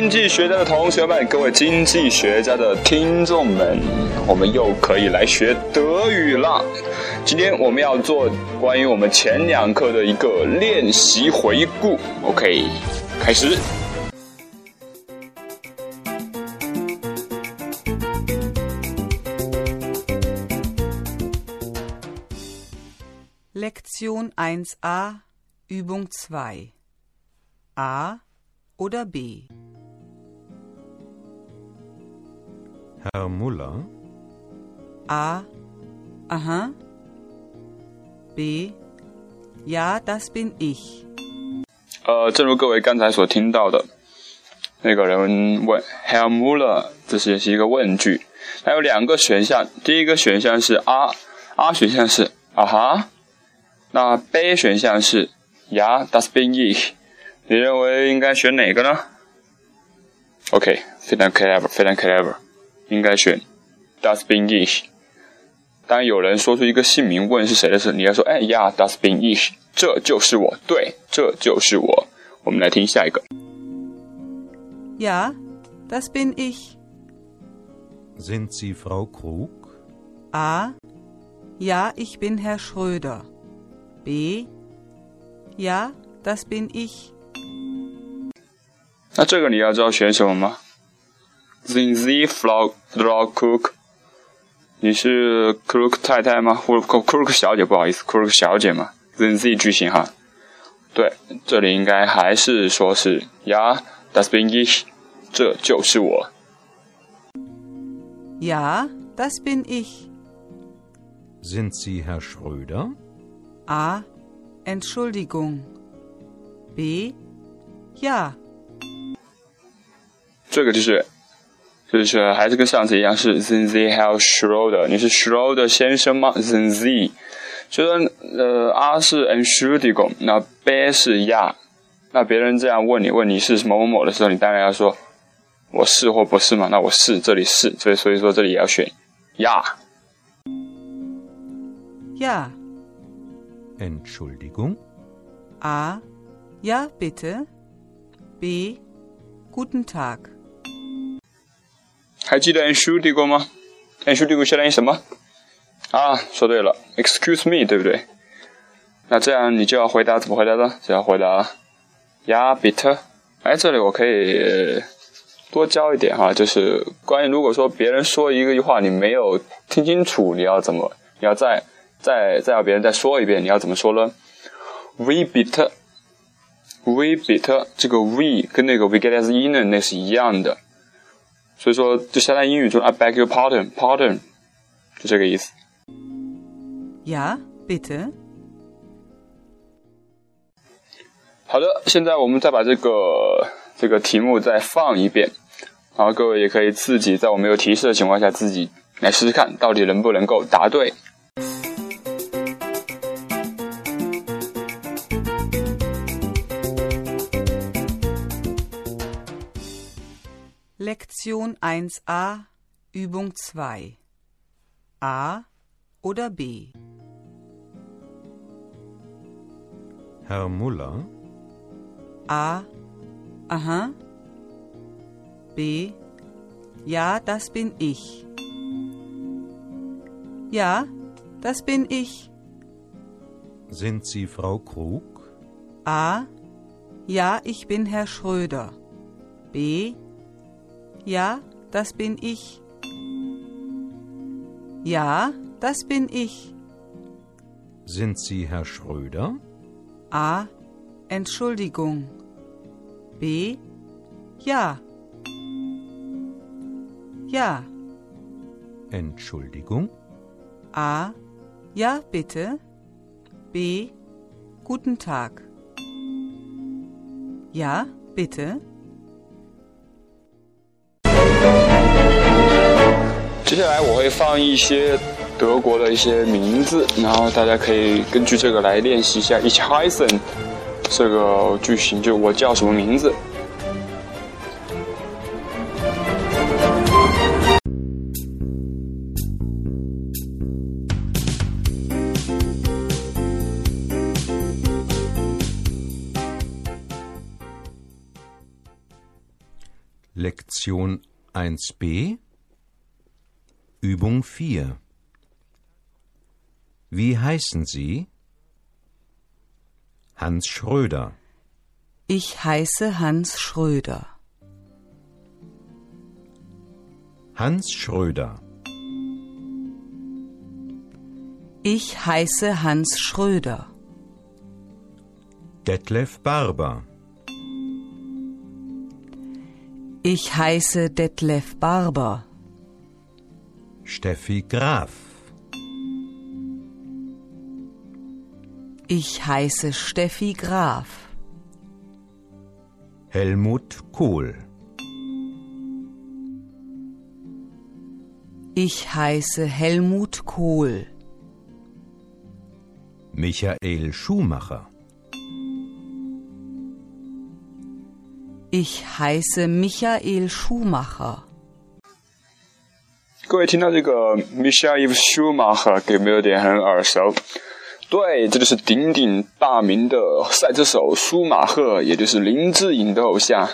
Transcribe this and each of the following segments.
经济学家的同学们，各位经济学家的听众们，我们又可以来学德语了。今天我们要做关于我们前两课的一个练习回顾。OK，开始。Lektion 1a Übung 2 A oder B Herr Müller? A. Aha B Ja, das bin ich 呃，正如各位刚才所听到的，那个人问 Herr Muller，这是也是一个问句，它有两个选项，第一个选项是 A，A 选项是啊哈，那 B 选项是 Ja, das bin ich，你认为应该选哪个呢？OK，非常 clever，非常 clever，应该选 Das bin ich。当有人说出一个姓名问是谁的时候，你要说哎呀，Das bin ich，这就是我，对，这就是我。我们来听下一个。Ja, das bin ich sind Sie Frau Krug? A Ja, ich bin Herr Schröder B Ja, das bin ich 那这个你要知道选什么吗？Sind Sie Frau Frau Cook？你是 Cook 太太吗？或者 Cook 小姐？不好意思，Cook 小姐嘛。Sind Sie 句型哈。对，这里应该还是说是 Ja, das bin ich，这就是我。Ja, das bin ich Sind Sie Herr Schröder? A Entschuldigung B Ja 这个就是，就是还是跟上次一样，是 Sind Sie Herr Schroeder？你是 Schroeder 先生吗 Sie？就说呃，A 是 Entschuldigung，那 B 是 Ja。那别人这样问你，问你是某某某的时候，你当然要说我是或不是嘛。那我是，这里是，所以所以说这里也要选 Ja。Ja Entschuldigung? A Ja, bitte B Guten Tag 还记得 NSHUDI 过吗 NSHUDI 过相当于什么？啊，说对了，Excuse me，对不对？那这样你就要回答怎么回答呢？就要回答 Ja bitte。哎，这里我可以多教一点哈，就是关于如果说别人说一个话你没有听清楚，你要怎么？你要再再再要别人再说一遍，你要怎么说呢？We bitte。We bitte 这个 we 跟那个 we get as in 那是一样的。所以说，就相当于英语中 I beg your pardon，pardon，就这个意思。Ja, bitte 好的，现在我们再把这个这个题目再放一遍，然后各位也可以自己在我没有提示的情况下，自己来试试看，到底能不能够答对。Lektion 1a Übung 2 A oder B? Herr Muller? A Aha. B Ja, das bin ich. Ja, das bin ich. Sind Sie Frau Krug? A Ja, ich bin Herr Schröder. B Ja, das bin ich Ja, das bin ich Sind Sie Herr Schröder? A. Entschuldigung. B. Ja. Ja. Entschuldigung? A. Ja, bitte. B. Guten Tag. Ja, bitte. 接下来我会放一些德国的一些名字，然后大家可以根据这个来练习一下 Ich heißen 这个句型，就我叫什么名字。Lektion 1b Übung 4 Wie heißen Sie? Hans Schröder. Ich heiße Hans Schröder. Hans Schröder. Ich heiße Hans Schröder. Detlef Barber. Ich heiße Detlef Barber. Steffi Graf. Ich heiße Steffi Graf. Helmut Kohl. Ich heiße Helmut Kohl. Michael Schumacher. Ich heiße Michael Schumacher. 各位听到这个 Michael Schumacher 有没有点很耳熟？对，这就是鼎鼎大名的赛车手舒马赫，也就是林志颖的偶像。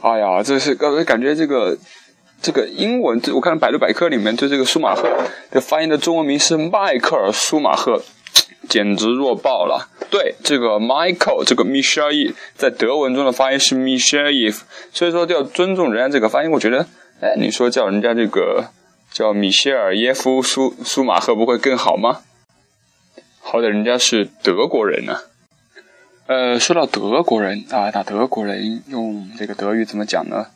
哎呀，这是刚才感觉这个这个英文，我看百度百科里面对这个舒马赫的发音的中文名是迈克尔舒马赫，简直弱爆了。对，这个 Michael 这个 Michael 在德文中的发音是 Michael，所以说要尊重人家这个发音。我觉得，哎，你说叫人家这个叫米歇尔耶夫舒舒马赫不会更好吗？好歹人家是德国人呢、呃，说到德国人啊，打德国人用这个德语怎么讲呢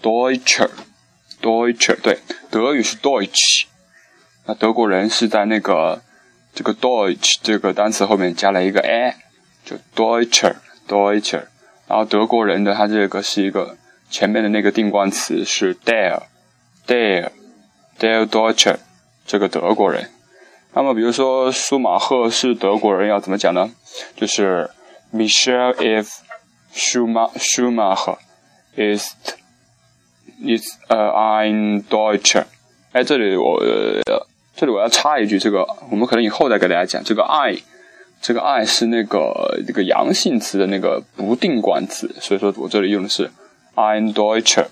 ？Deutscher，Deutscher，对，德语是 Deutsch，那德国人是在那个这个 Deutsch 这个单词后面加了一个 a，就 Deutscher，Deutscher，然后德国人的他这个是一个前面的那个定冠词是 der，der der，der，der Deutscher，这个德国人。那么，比如说舒马赫是德国人，要怎么讲呢？就是 Michael F. Schumacher is is a ein Deutscher。哎，这里我、这里我要插一句，这个我们可能以后再给大家讲。这个 I，这个 I 是那个这个阳性词的那个不定冠词，所以说我这里用的是 ein Deutscher。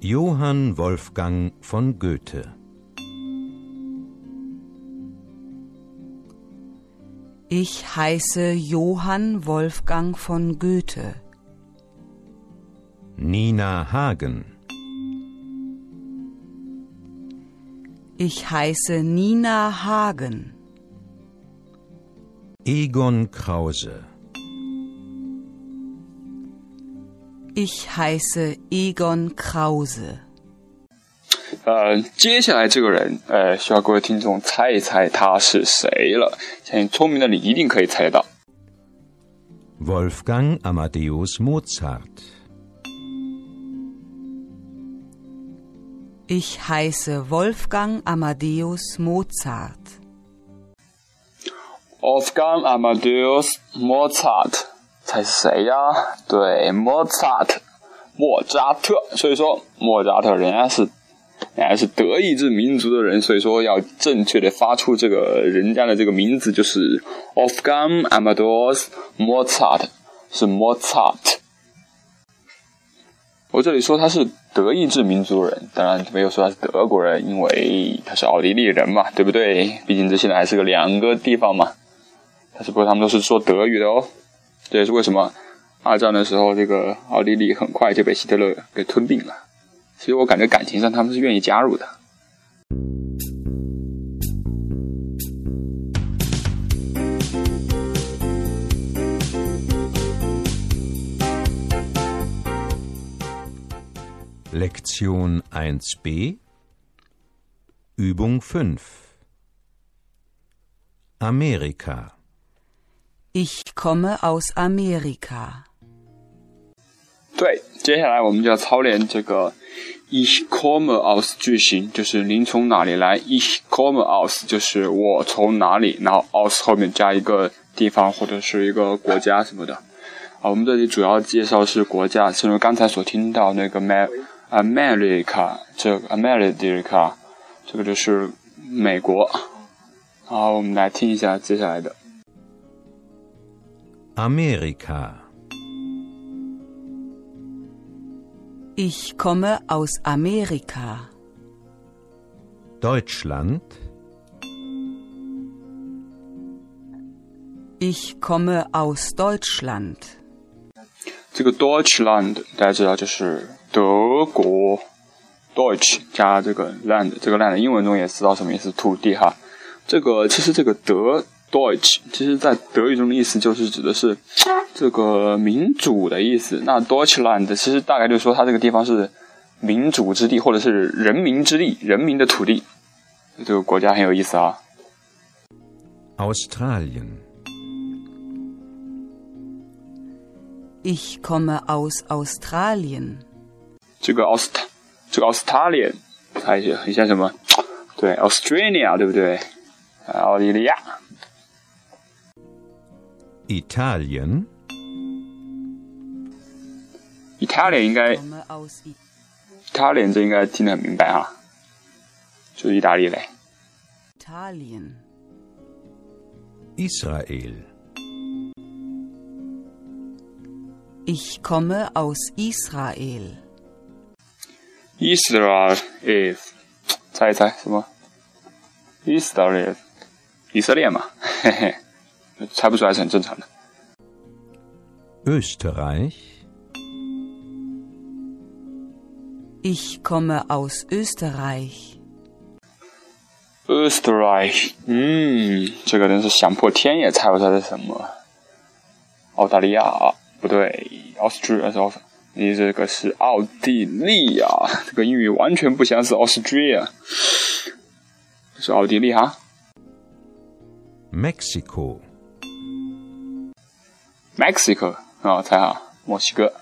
Johann Wolfgang von Goethe. Ich heiße Johann Wolfgang von Goethe. Nina Hagen. Ich heiße Nina Hagen. Egon Krause. Ich heiße Egon Krause. 呃，接下来这个人，呃，需要各位听众猜一猜他是谁了。相信聪明的你一定可以猜得到。 Wolfgang Amadeus Mozart. Ich heiße Wolfgang Amadeus Mozart. Wolfgang Amadeus Mozart， 猜是谁呀？对莫扎特莫扎特。所以说，莫扎特人家是，人家是德意志民族的人，所以说要正确的发出这个人家的这个名字，就是 Wolfgang Amadeus Mozart，是 Mozart。我这里说他是德意志民族人，当然没有说他是德国人，因为他是奥地利人嘛，对不对？毕竟这现在还是个两个地方嘛。但是不过他们都是说德语的哦，这也是为什么二战的时候，这个奥地利很快就被希特勒给吞并了。其实我感觉感情上他们是愿意加入的。Lektion 1b Übung 5 Amerika Ich komme aus Amerika. 对，接下来我们就要操练这个 Ich komme aus 句型，就是您从哪里来？Ich komme aus 就是我从哪里，然后 aus 后面加一个地方或者是一个国家什么的。啊，我们这里主要介绍是国家，正如刚才所听到那个 America，这 America 这个就是美国。好，我们来听一下接下来的。Amerika Ich komme aus Amerika. Deutschland, Ich komme aus Deutschland. 这个 Deutschland 大家知道就是德国，Deutsch 加这个 land，这个 land 英文中也知道什么意思，土地哈。这个其实这个德 Deutsch，其实在德语中的意思就是指的是这个民主的意思。那 Deutschland 其实大概就是说它这个地方是民主之地，或者是人民之地，人民的土地。这个国家很有意思啊。Australien, Ich komme aus Australien. 这个 Australian，，它也很像什么？对，Australia，对不对？澳大利亚。Italien, Italian 应该 Ich komme aus I Italian 这应该听得很明白哈，就是意大利嘞。 Italien. Israel, Ich komme aus Israel. Israel，猜一猜什么？Israel，以色列嘛，嘿嘿， 猜不出来是很正常的。 Österreich, Ich komme aus Österreich. Österreich，嗯，这个真是想破天也猜不出来是什么。澳大利亚啊，不对，Austria 是澳，你这个是奥地利呀，这个英语完全不相似，Austria，是奥地利哈。 Mexiko, Mexico 啊，猜哈，墨西哥。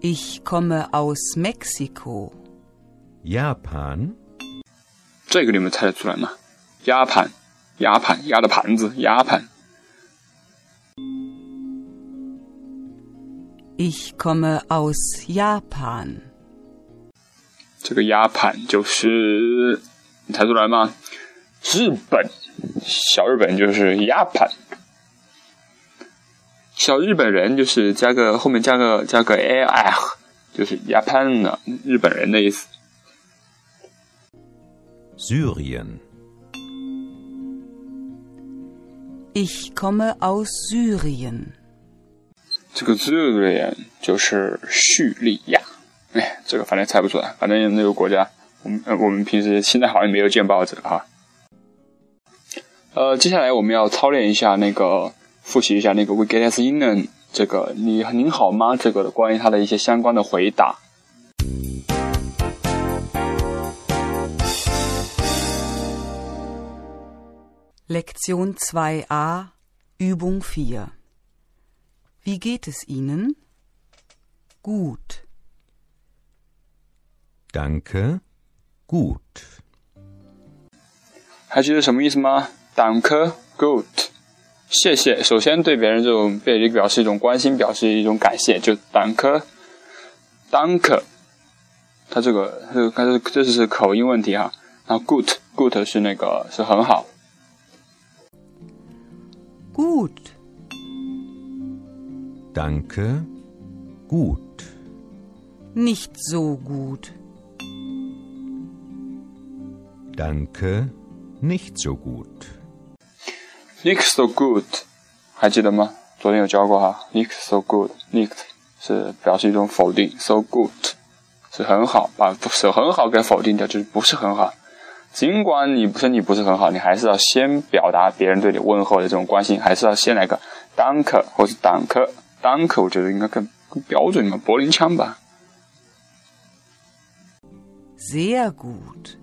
Ich komme aus Mexiko. Japan, 这个你们猜得出来吗？鸭盘，鸭盘，鸭的盘子，鸭盘。Ich komme aus Japan. 这个鸭盘就是你猜出来吗？日本，小日本就是 Japan，，小日本人就是加个后面加个加个 a r，就是鸭盘呢，日本人的意思。Syrien, Ich komme aus Syrien. 这个 Syrian 就是叙利亚，哎，这个反正猜不出来，反正那个国家，我们呃我们平时现在好像没有见报纸哈。呃，接下来我们要操练一下那个，复习一下那个 We get us in 这个你您好吗这个关于它的一些相关的回答。Lektion 2a, Übung 4. Wie geht es Ihnen? Gut. danke, gut. 还记得什么意思吗？Danke, good，谢谢。首先对别人这种被人表示一种关心，表示一种感谢，就 Danke，Danke。它这个这个它这这是口音问题哈。然后 good，good 是那个是很好。Gut. Danke, gut. Nicht so gut. Danke, nicht so gut. Nicht so good，还记得吗？昨天有教过哈。Nicht so good，nicht 是表示一种否定，so good 是很好，把是很好给否定掉，就是不是很好。尽管你身体不是很好，你还是要先表达别人对你问候的这种关心，还是要先来个 danke 或是 danke。danke 我觉得应该更更标准嘛，柏林腔吧。Sehr gut.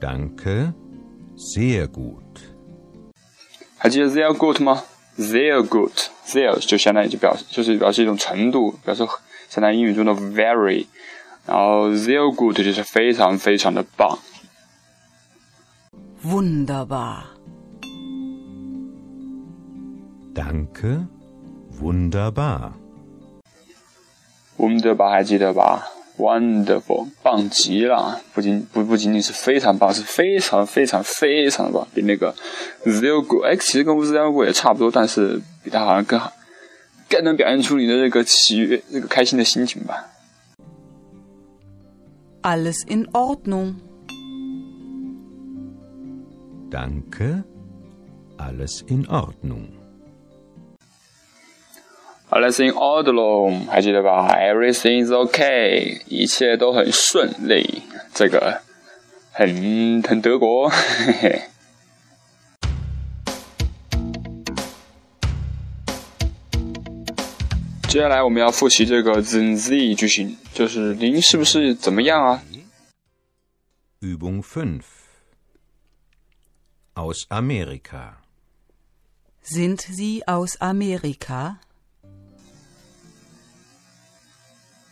Danke, sehr gut. 还记得 sehr good 吗？sehr good，sehr 就相当于就表示就是表示一种程度，表示相当于英语中的 very，然后 sehr good 就是非常非常的棒。 Wunderbar. Danke, wunderbar. wunderbar 还记得吧 ？wonderful 棒极了，不仅不不仅仅是非常棒，是非常非常非常的棒，比那个 good 哎，其实跟 sehr good 也差不多，但是比它好像更好，更能表现出你的这个喜悦、这个开心的心情吧。Alles in Ordnung. Danke, alles in Ordnung. Alles in order 还记得吧？Everything is okay，一切都很顺利。这个很很德国，嘿嘿。接下来我们要复习这个 then z 句型，就是您是不是怎么样啊？Übung 5. Aus Amerika. Sind Sie aus Amerika?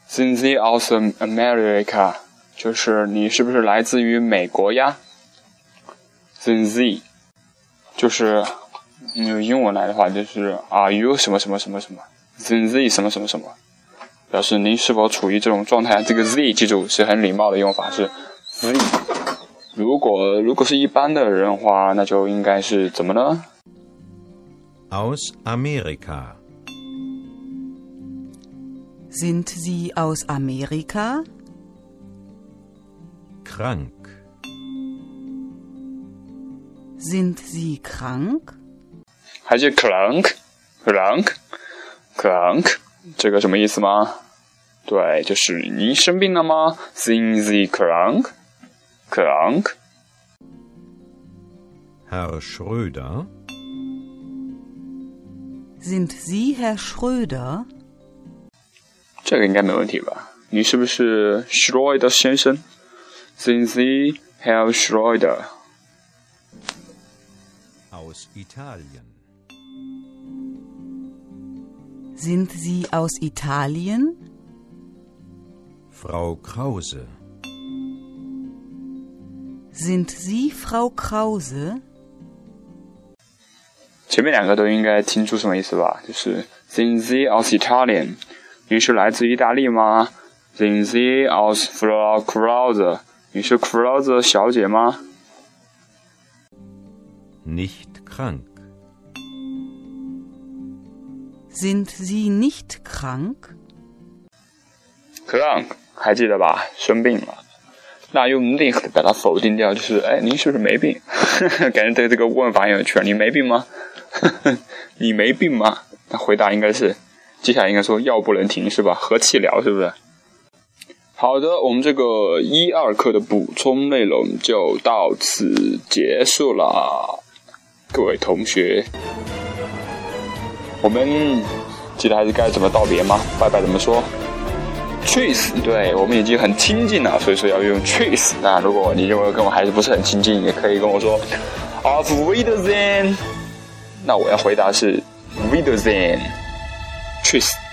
Sind Sie aus America？就是你是不是来自于美国呀？Sind Sie，就是用英文来的话，就是 Are you 什么什么什么什么？Sind Sie 什么什么什么，表示您是否处于这种状态。这个 Z 记住是很礼貌的用法，是 Z。如果如果是一般的人的话，那就应该是怎么呢？Aus Amerika. Sind Sie aus Amerika? Krank. Sind Sie krank? 还是 clunk，clunk，clunk，这个什么意思吗？对，就是您生病了吗？Sind Sie krank？clunk。 Herr Schröder. Sind Sie Herr Schröder? 这个应该没问题吧？你是不是 Schroeder 先生？Sind Sie Herr Schroeder？Aus Italien. Sind Sie aus Italien? Frau Krause. Sind Sie Frau Krause? 前面两个都应该听出什么意思吧？就是 Sind Sie aus Italien？你是来自意大利吗？Sind Sie aus Frau Krause？你是 Krause 小姐吗？Nicht krank. Sind Sie nicht krank? Krank 还记得吧？生病了。那用 nicht 把它否定掉，就是哎，您是不是没病？感觉对这个问法很有趣。你没病吗？你没病吗？那回答应该是，接下来应该说药不能停是吧？和气疗是不是？好的，我们这个一二课的补充内容就到此结束了，各位同学，我们记得还是该怎么道别吗？拜拜怎么说？Cheese，对我们已经很亲近了，所以说要用 cheese。那如果你认为跟我还是不是很亲近，也可以跟我说 Of Wiedersehen。那我要回答是 Wiedersehen。Честь.